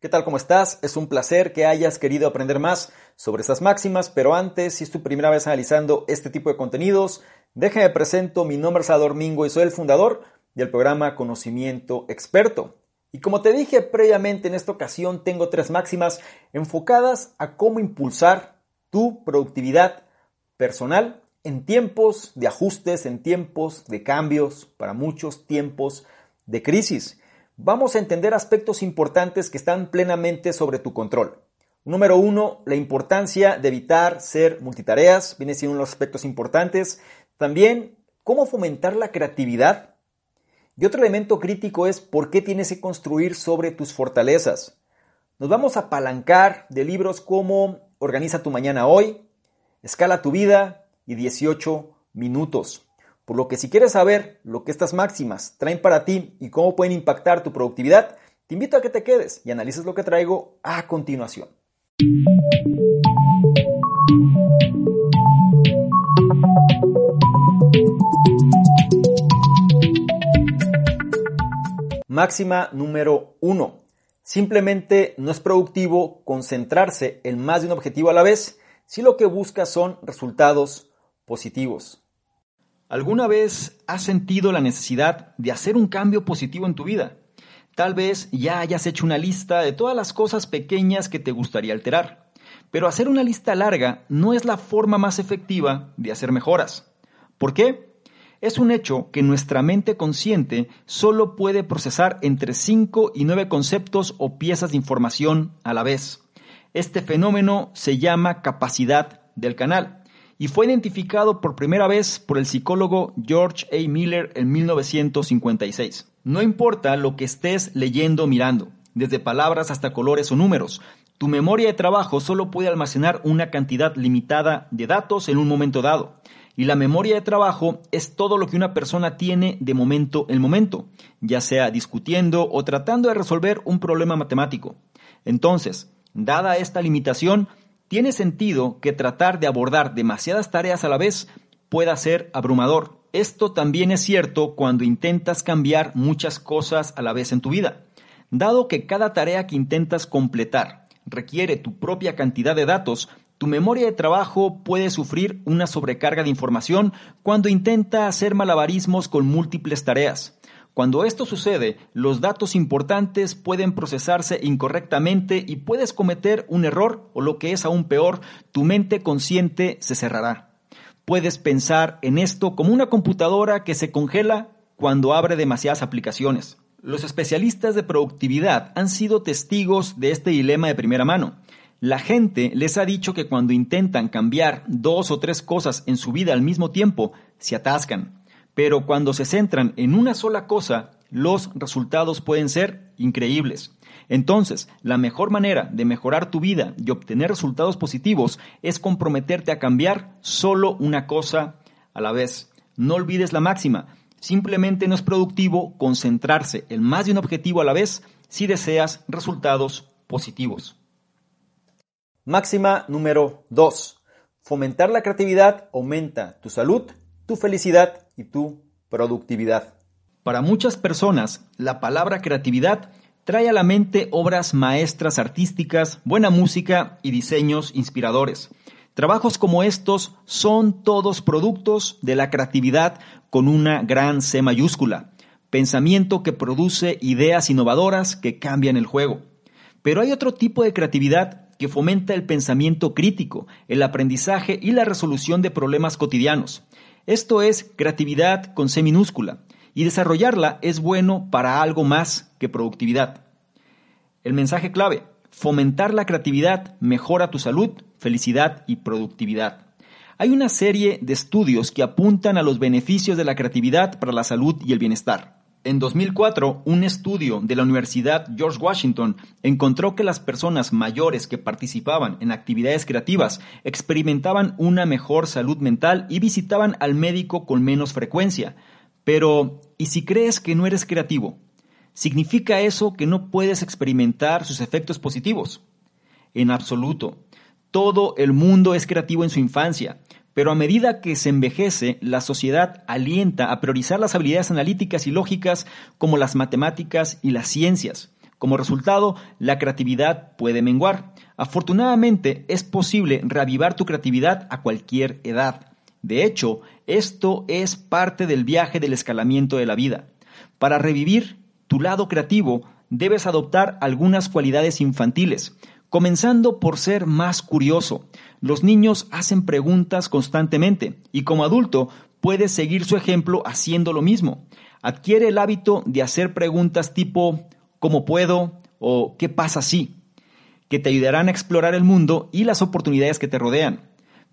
¿Qué tal? ¿Cómo estás? Es un placer que hayas querido aprender más sobre estas máximas, pero antes, si es tu primera vez analizando este tipo de contenidos, déjame presento, mi nombre es Salvador Mingo y soy el fundador del programa Conocimiento Experto. Y como te dije previamente, en esta ocasión tengo tres máximas enfocadas a cómo impulsar tu productividad personal en tiempos de ajustes, en tiempos de cambios, para muchos tiempos de crisis. Vamos a entender aspectos importantes que están plenamente sobre tu control. Número uno, la importancia de evitar ser multitareas, viene siendo uno de los aspectos importantes. También, cómo fomentar la creatividad. Y otro elemento crítico es por qué tienes que construir sobre tus fortalezas. Nos vamos a apalancar de libros como Organiza tu mañana hoy, Escala tu vida y 18 minutos. Por lo que si quieres saber lo que estas máximas traen para ti y cómo pueden impactar tu productividad, te invito a que te quedes y analices lo que traigo a continuación. Máxima número 1. Simplemente no es productivo concentrarse en más de un objetivo a la vez si lo que buscas son resultados positivos. ¿Alguna vez has sentido la necesidad de hacer un cambio positivo en tu vida? Tal vez ya hayas hecho una lista de todas las cosas pequeñas que te gustaría alterar, pero hacer una lista larga no es la forma más efectiva de hacer mejoras. ¿Por qué? Es un hecho que nuestra mente consciente solo puede procesar entre 5 y 9 conceptos o piezas de información a la vez. Este fenómeno se llama capacidad del canal y fue identificado por primera vez por el psicólogo George A. Miller en 1956. No importa lo que estés leyendo o mirando, desde palabras hasta colores o números, tu memoria de trabajo solo puede almacenar una cantidad limitada de datos en un momento dado. Y la memoria de trabajo es todo lo que una persona tiene de momento en momento, ya sea discutiendo o tratando de resolver un problema matemático. Entonces, dada esta limitación, tiene sentido que tratar de abordar demasiadas tareas a la vez pueda ser abrumador. Esto también es cierto cuando intentas cambiar muchas cosas a la vez en tu vida. Dado que cada tarea que intentas completar requiere tu propia cantidad de datos, tu memoria de trabajo puede sufrir una sobrecarga de información cuando intenta hacer malabarismos con múltiples tareas. Cuando esto sucede, los datos importantes pueden procesarse incorrectamente y puedes cometer un error o lo que es aún peor, tu mente consciente se cerrará. Puedes pensar en esto como una computadora que se congela cuando abre demasiadas aplicaciones. Los especialistas de productividad han sido testigos de este dilema de primera mano. La gente les ha dicho que cuando intentan cambiar dos o tres cosas en su vida al mismo tiempo, se atascan pero cuando se centran en una sola cosa, los resultados pueden ser increíbles. Entonces, la mejor manera de mejorar tu vida y obtener resultados positivos es comprometerte a cambiar solo una cosa a la vez. No olvides la máxima. Simplemente no es productivo concentrarse en más de un objetivo a la vez si deseas resultados positivos. Máxima número 2. Fomentar la creatividad aumenta tu salud tu felicidad y tu productividad. Para muchas personas, la palabra creatividad trae a la mente obras maestras artísticas, buena música y diseños inspiradores. Trabajos como estos son todos productos de la creatividad con una gran C mayúscula, pensamiento que produce ideas innovadoras que cambian el juego. Pero hay otro tipo de creatividad que fomenta el pensamiento crítico, el aprendizaje y la resolución de problemas cotidianos. Esto es creatividad con C minúscula, y desarrollarla es bueno para algo más que productividad. El mensaje clave, fomentar la creatividad mejora tu salud, felicidad y productividad. Hay una serie de estudios que apuntan a los beneficios de la creatividad para la salud y el bienestar. En 2004, un estudio de la Universidad George Washington encontró que las personas mayores que participaban en actividades creativas experimentaban una mejor salud mental y visitaban al médico con menos frecuencia. Pero, ¿y si crees que no eres creativo? ¿Significa eso que no puedes experimentar sus efectos positivos? En absoluto. Todo el mundo es creativo en su infancia, pero a medida que se envejece, la sociedad alienta a priorizar las habilidades analíticas y lógicas como las matemáticas y las ciencias. Como resultado, la creatividad puede menguar. Afortunadamente, es posible reavivar tu creatividad a cualquier edad. De hecho, esto es parte del viaje del escalamiento de la vida. Para revivir tu lado creativo, debes adoptar algunas cualidades infantiles, comenzando por ser más curioso. Los niños hacen preguntas constantemente y como adulto puedes seguir su ejemplo haciendo lo mismo. Adquiere el hábito de hacer preguntas tipo ¿cómo puedo? o ¿qué pasa si? que te ayudarán a explorar el mundo y las oportunidades que te rodean.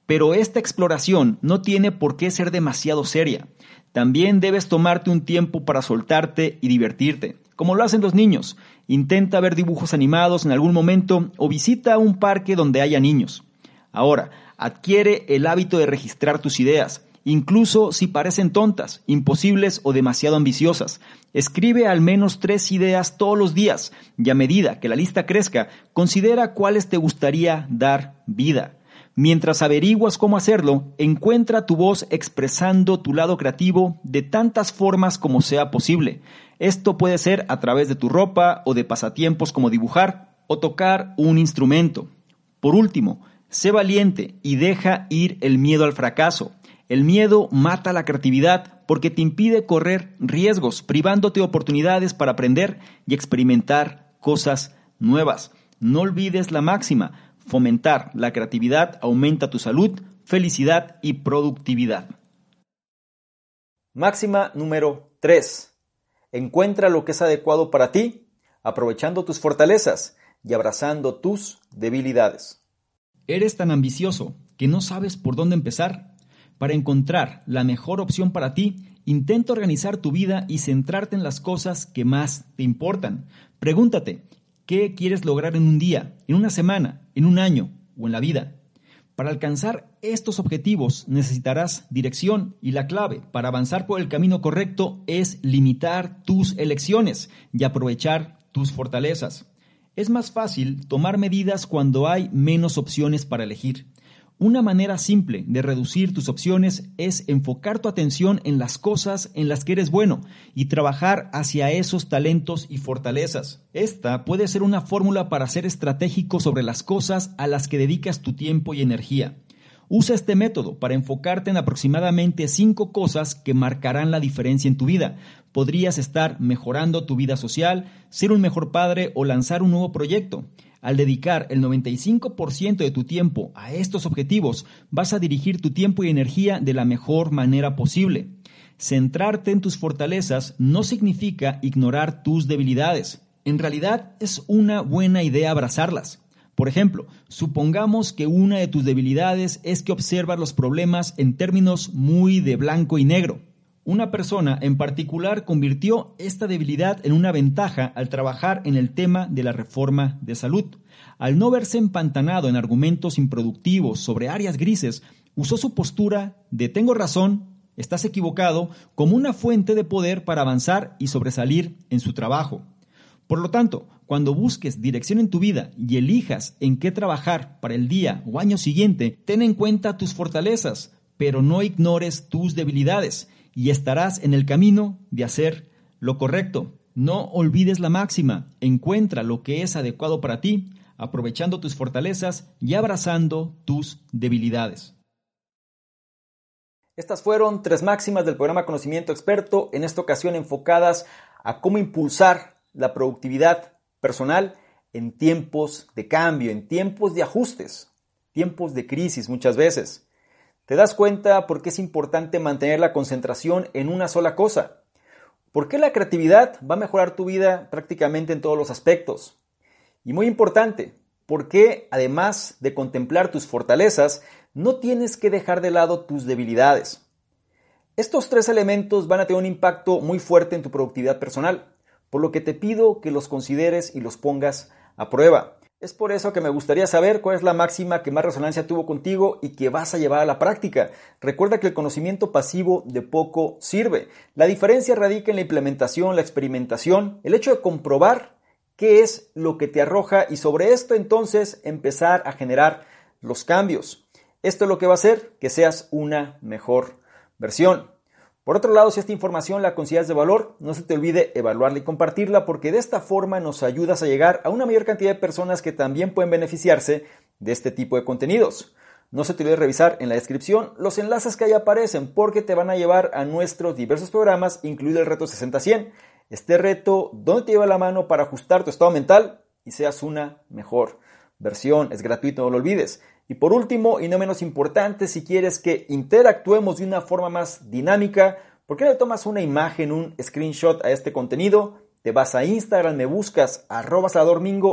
Pero esta exploración no tiene por qué ser demasiado seria. También debes tomarte un tiempo para soltarte y divertirte, como lo hacen los niños. Intenta ver dibujos animados en algún momento o visita un parque donde haya niños. Ahora, adquiere el hábito de registrar tus ideas, incluso si parecen tontas, imposibles o demasiado ambiciosas. Escribe al menos tres ideas todos los días y a medida que la lista crezca, considera cuáles te gustaría dar vida. Mientras averiguas cómo hacerlo, encuentra tu voz expresando tu lado creativo de tantas formas como sea posible. Esto puede ser a través de tu ropa o de pasatiempos como dibujar o tocar un instrumento. Por último, sé valiente y deja ir el miedo al fracaso. El miedo mata la creatividad porque te impide correr riesgos, privándote de oportunidades para aprender y experimentar cosas nuevas. No olvides la máxima, Fomentar la creatividad aumenta tu salud, felicidad y productividad. Máxima número 3. Encuentra lo que es adecuado para ti, aprovechando tus fortalezas y abrazando tus debilidades. ¿Eres tan ambicioso que no sabes por dónde empezar? Para encontrar la mejor opción para ti, intenta organizar tu vida y centrarte en las cosas que más te importan. Pregúntate, ¿Qué quieres lograr en un día, en una semana, en un año o en la vida? Para alcanzar estos objetivos necesitarás dirección y la clave para avanzar por el camino correcto es limitar tus elecciones y aprovechar tus fortalezas. Es más fácil tomar medidas cuando hay menos opciones para elegir. Una manera simple de reducir tus opciones es enfocar tu atención en las cosas en las que eres bueno y trabajar hacia esos talentos y fortalezas. Esta puede ser una fórmula para ser estratégico sobre las cosas a las que dedicas tu tiempo y energía. Usa este método para enfocarte en aproximadamente cinco cosas que marcarán la diferencia en tu vida. Podrías estar mejorando tu vida social, ser un mejor padre o lanzar un nuevo proyecto. Al dedicar el 95% de tu tiempo a estos objetivos, vas a dirigir tu tiempo y energía de la mejor manera posible. Centrarte en tus fortalezas no significa ignorar tus debilidades. En realidad es una buena idea abrazarlas. Por ejemplo, supongamos que una de tus debilidades es que observas los problemas en términos muy de blanco y negro. Una persona en particular convirtió esta debilidad en una ventaja al trabajar en el tema de la reforma de salud. Al no verse empantanado en argumentos improductivos sobre áreas grises, usó su postura de tengo razón, estás equivocado, como una fuente de poder para avanzar y sobresalir en su trabajo. Por lo tanto, cuando busques dirección en tu vida y elijas en qué trabajar para el día o año siguiente, ten en cuenta tus fortalezas, pero no ignores tus debilidades y estarás en el camino de hacer lo correcto. No olvides la máxima, encuentra lo que es adecuado para ti, aprovechando tus fortalezas y abrazando tus debilidades. Estas fueron tres máximas del programa Conocimiento Experto, en esta ocasión enfocadas a cómo impulsar la productividad personal en tiempos de cambio, en tiempos de ajustes, tiempos de crisis muchas veces. Te das cuenta por qué es importante mantener la concentración en una sola cosa. ¿Por qué la creatividad va a mejorar tu vida prácticamente en todos los aspectos? Y muy importante, ¿por qué además de contemplar tus fortalezas, no tienes que dejar de lado tus debilidades? Estos tres elementos van a tener un impacto muy fuerte en tu productividad personal, por lo que te pido que los consideres y los pongas a prueba. Es por eso que me gustaría saber cuál es la máxima que más resonancia tuvo contigo y que vas a llevar a la práctica. Recuerda que el conocimiento pasivo de poco sirve. La diferencia radica en la implementación, la experimentación, el hecho de comprobar qué es lo que te arroja y sobre esto entonces empezar a generar los cambios. Esto es lo que va a hacer que seas una mejor versión. Por otro lado, si esta información la consideras de valor, no se te olvide evaluarla y compartirla porque de esta forma nos ayudas a llegar a una mayor cantidad de personas que también pueden beneficiarse de este tipo de contenidos. No se te olvide revisar en la descripción los enlaces que ahí aparecen porque te van a llevar a nuestros diversos programas, incluido el reto 60-100. Este reto, donde te lleva la mano para ajustar tu estado mental y seas una mejor versión. Es gratuito, no lo olvides. Y por último, y no menos importante, si quieres que interactuemos de una forma más dinámica, ¿por qué no tomas una imagen, un screenshot a este contenido? Te vas a Instagram, me buscas arroba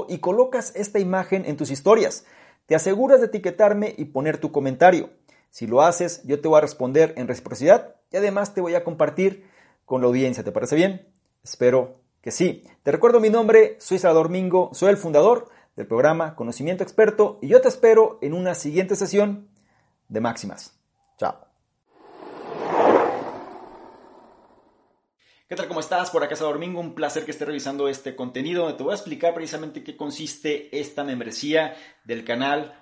y colocas esta imagen en tus historias. Te aseguras de etiquetarme y poner tu comentario. Si lo haces, yo te voy a responder en reciprocidad y además te voy a compartir con la audiencia. ¿Te parece bien? Espero que sí. Te recuerdo mi nombre, soy Salvador Mingo, soy el fundador del programa Conocimiento Experto y yo te espero en una siguiente sesión de Máximas. Chao. ¿Qué tal? ¿Cómo estás? Por acá Salvador Domingo, un placer que esté revisando este contenido donde te voy a explicar precisamente qué consiste esta membresía del canal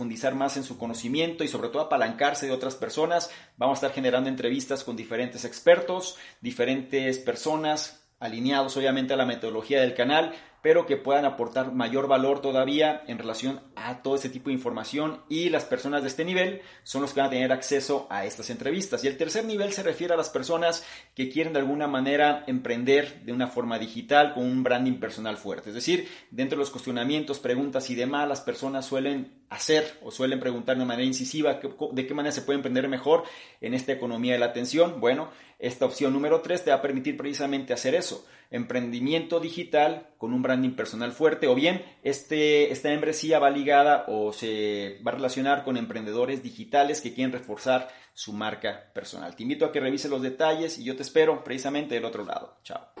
más en su conocimiento y sobre todo apalancarse de otras personas. Vamos a estar generando entrevistas con diferentes expertos, diferentes personas alineados obviamente a la metodología del canal pero que puedan aportar mayor valor todavía en relación a todo este tipo de información y las personas de este nivel son los que van a tener acceso a estas entrevistas. Y el tercer nivel se refiere a las personas que quieren de alguna manera emprender de una forma digital con un branding personal fuerte. Es decir, dentro de los cuestionamientos, preguntas y demás, las personas suelen hacer o suelen preguntar de manera incisiva de qué manera se puede emprender mejor en esta economía de la atención. Bueno, esta opción número 3 te va a permitir precisamente hacer eso, emprendimiento digital con un branding personal fuerte o bien este, esta membresía va ligada o se va a relacionar con emprendedores digitales que quieren reforzar su marca personal. Te invito a que revises los detalles y yo te espero precisamente del otro lado. Chao.